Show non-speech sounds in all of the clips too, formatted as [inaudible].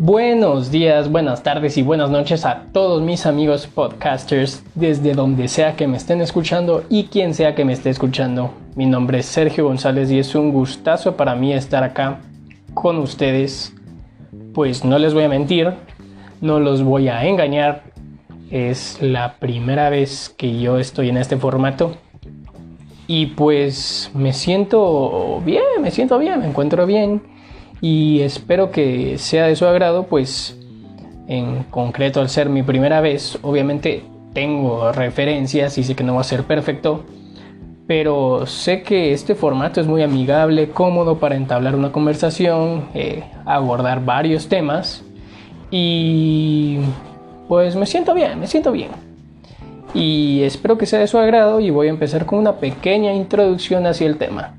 Buenos días, buenas tardes y buenas noches a todos mis amigos podcasters desde donde sea que me estén escuchando y quien sea que me esté escuchando. Mi nombre es Sergio González y es un gustazo para mí estar acá con ustedes. Pues no les voy a mentir, no los voy a engañar. Es la primera vez que yo estoy en este formato. Y pues me siento bien, me siento bien, me encuentro bien y espero que sea de su agrado, pues en concreto al ser mi primera vez, obviamente tengo referencias y sé que no va a ser perfecto, pero sé que este formato es muy amigable, cómodo para entablar una conversación, eh, abordar varios temas y pues me siento bien, me siento bien. Y espero que sea de su agrado y voy a empezar con una pequeña introducción hacia el tema.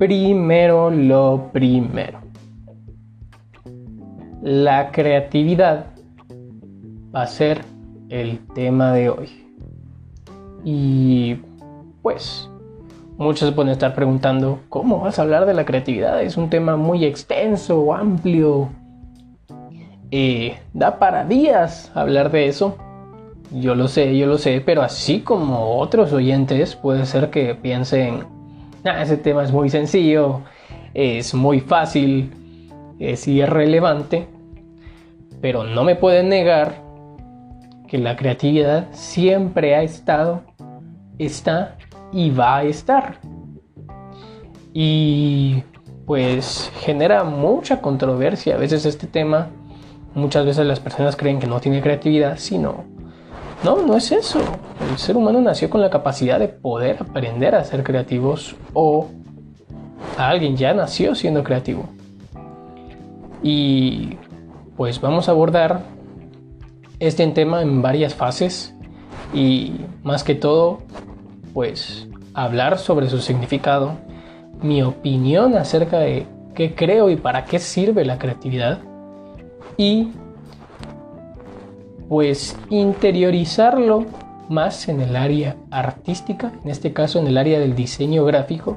Primero lo primero. La creatividad va a ser el tema de hoy. Y pues muchos pueden estar preguntando, ¿cómo vas a hablar de la creatividad? Es un tema muy extenso, amplio. Eh, da para días hablar de eso. Yo lo sé, yo lo sé, pero así como otros oyentes puede ser que piensen, Ah, ese tema es muy sencillo, es muy fácil, es irrelevante, pero no me pueden negar que la creatividad siempre ha estado, está y va a estar. Y pues genera mucha controversia a veces este tema. Muchas veces las personas creen que no tiene creatividad, sino no, no es eso. El ser humano nació con la capacidad de poder aprender a ser creativos o alguien ya nació siendo creativo. Y pues vamos a abordar este tema en varias fases y más que todo pues hablar sobre su significado, mi opinión acerca de qué creo y para qué sirve la creatividad y pues interiorizarlo más en el área artística, en este caso en el área del diseño gráfico,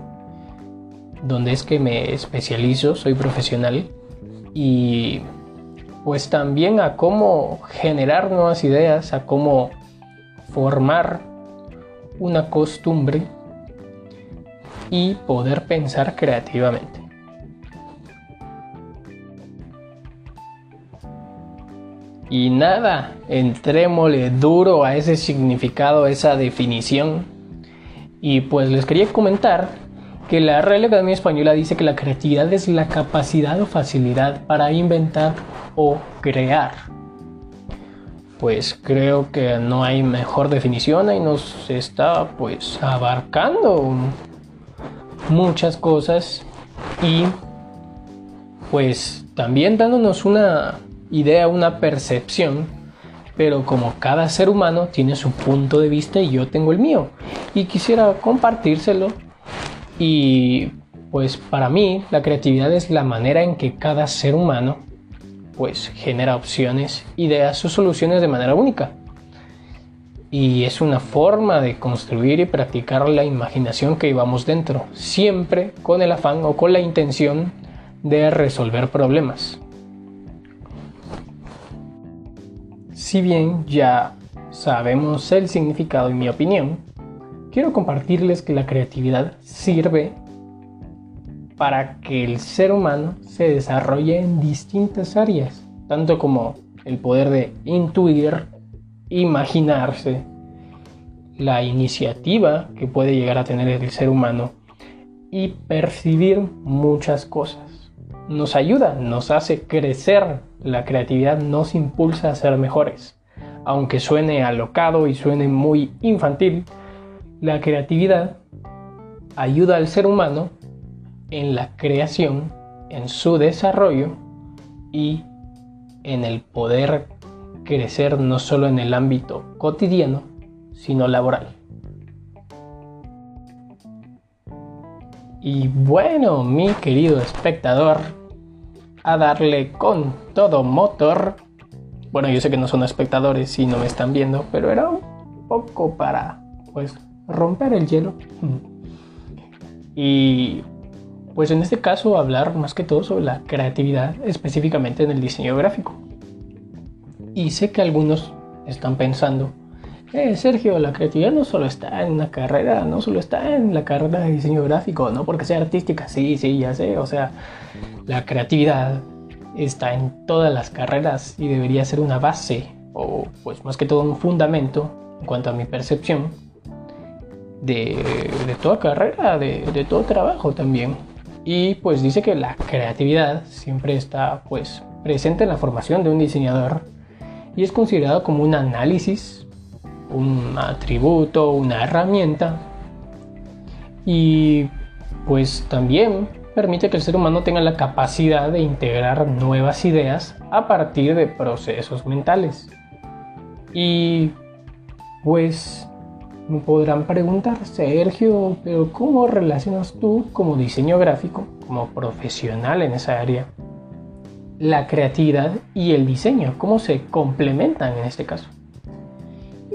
donde es que me especializo, soy profesional, y pues también a cómo generar nuevas ideas, a cómo formar una costumbre y poder pensar creativamente. Y nada, entrémosle duro a ese significado, a esa definición. Y pues les quería comentar que la Real Academia Española dice que la creatividad es la capacidad o facilidad para inventar o crear. Pues creo que no hay mejor definición y nos está pues abarcando muchas cosas y pues también dándonos una idea, una percepción, pero como cada ser humano tiene su punto de vista y yo tengo el mío. Y quisiera compartírselo. Y pues para mí la creatividad es la manera en que cada ser humano pues genera opciones, ideas o soluciones de manera única. Y es una forma de construir y practicar la imaginación que llevamos dentro, siempre con el afán o con la intención de resolver problemas. Si bien ya sabemos el significado y mi opinión, quiero compartirles que la creatividad sirve para que el ser humano se desarrolle en distintas áreas, tanto como el poder de intuir, imaginarse, la iniciativa que puede llegar a tener el ser humano y percibir muchas cosas nos ayuda, nos hace crecer. La creatividad nos impulsa a ser mejores. Aunque suene alocado y suene muy infantil, la creatividad ayuda al ser humano en la creación, en su desarrollo y en el poder crecer no solo en el ámbito cotidiano, sino laboral. Y bueno, mi querido espectador, a darle con todo motor. Bueno, yo sé que no son espectadores y no me están viendo, pero era un poco para, pues, romper el hielo. [laughs] Y pues en este caso hablar más que todo sobre la creatividad específicamente en el diseño gráfico. Y sé que algunos están pensando, eh, Sergio, la creatividad no solo está en una carrera, no solo está en la carrera de diseño gráfico, no porque sea artística, sí, sí, ya sé, o sea, la creatividad está en todas las carreras y debería ser una base o pues más que todo un fundamento en cuanto a mi percepción de, toda carrera, de, de, todo trabajo también. Y pues dice que la creatividad siempre está pues presente en la formación de un diseñador y es considerado como un análisis, un atributo, una herramienta y pues también permite que el ser humano tenga la capacidad de integrar nuevas ideas a partir de procesos mentales. Y pues me podrán preguntar, Sergio, pero ¿cómo relacionas tú como diseño gráfico, como profesional en esa área, la creatividad y el diseño? ¿Cómo se complementan en este caso?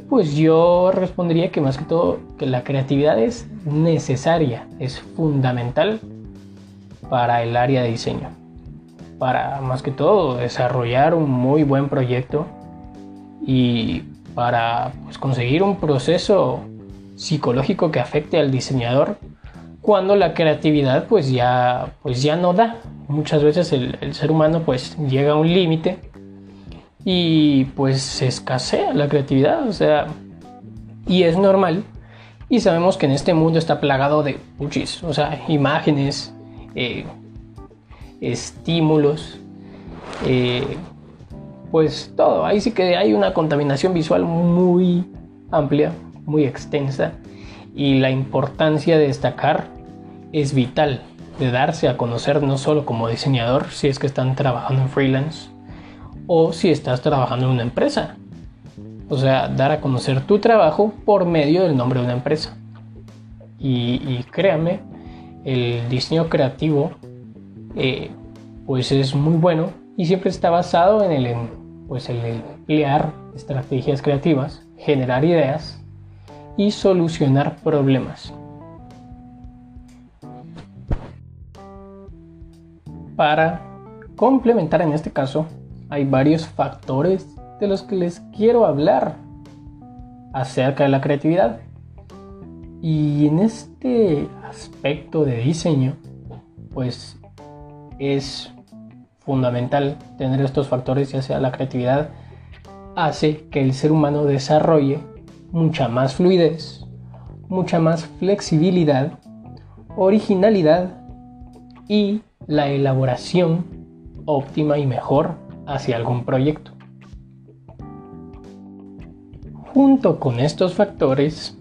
Pues yo respondería que más que todo que la creatividad es necesaria, es fundamental para el área de diseño. Para más que todo desarrollar un muy buen proyecto y para pues, conseguir un proceso psicológico que afecte al diseñador cuando la creatividad pues ya, pues ya no da. Muchas veces el, el ser humano pues llega a un límite y pues se escasea la creatividad, o sea, y es normal. Y sabemos que en este mundo está plagado de puchis, o sea, imágenes, eh, estímulos, eh, pues todo. Ahí sí que hay una contaminación visual muy amplia, muy extensa y la importancia de destacar es vital, de darse a conocer no solo como diseñador, si es que están trabajando en freelance o si estás trabajando en una empresa. O sea, dar a conocer tu trabajo por medio del nombre de una empresa. Y, créame, el diseño creativo eh, pues es muy bueno y siempre está basado en el, pues el emplear estrategias creativas, generar ideas y solucionar problemas. Para complementar en este caso, hay varios factores de los que les quiero hablar acerca de la creatividad. Y en este aspecto de diseño, pues es fundamental tener estos factores, ya sea la creatividad, hace que el ser humano desarrolle mucha más fluidez, mucha más flexibilidad, originalidad y la elaboración óptima y mejor hacia algún proyecto. Junto con estos factores,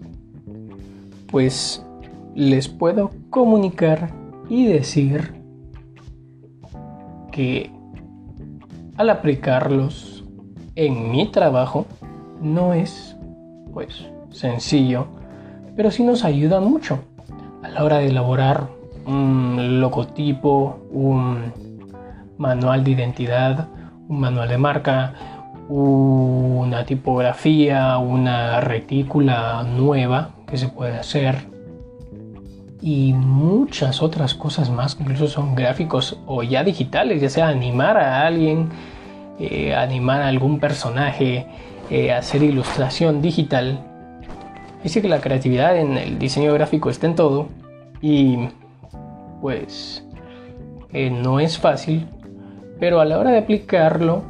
pues les puedo comunicar y decir que al aplicarlos en mi trabajo no es pues sencillo, pero sí nos ayuda mucho a la hora de elaborar un logotipo, un manual de identidad, un manual de marca, una tipografía, una retícula nueva que se puede hacer y muchas otras cosas más, incluso son gráficos o ya digitales, ya sea animar a alguien, eh, animar a algún personaje, eh, hacer ilustración digital. Dice que la creatividad en el diseño gráfico está en todo y pues eh, no es fácil, pero a la hora de aplicarlo,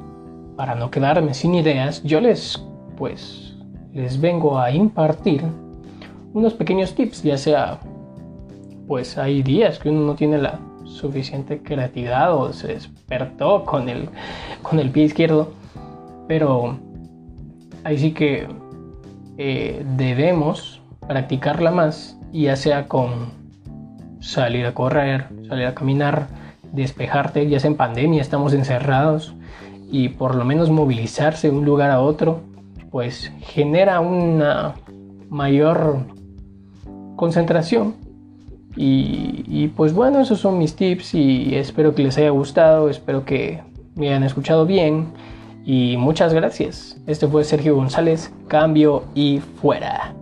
para no quedarme sin ideas, yo les pues les vengo a impartir unos pequeños tips, ya sea, pues hay días que uno no tiene la suficiente creatividad o se despertó con el, con el pie izquierdo, pero ahí sí que eh, debemos practicarla más, ya sea con salir a correr, salir a caminar, despejarte, ya sea en pandemia, estamos encerrados y por lo menos movilizarse de un lugar a otro, pues genera una mayor concentración. Y, pues bueno, esos son mis tips y espero que les haya gustado, espero que me hayan escuchado bien y muchas gracias. Este fue Sergio González, cambio y fuera.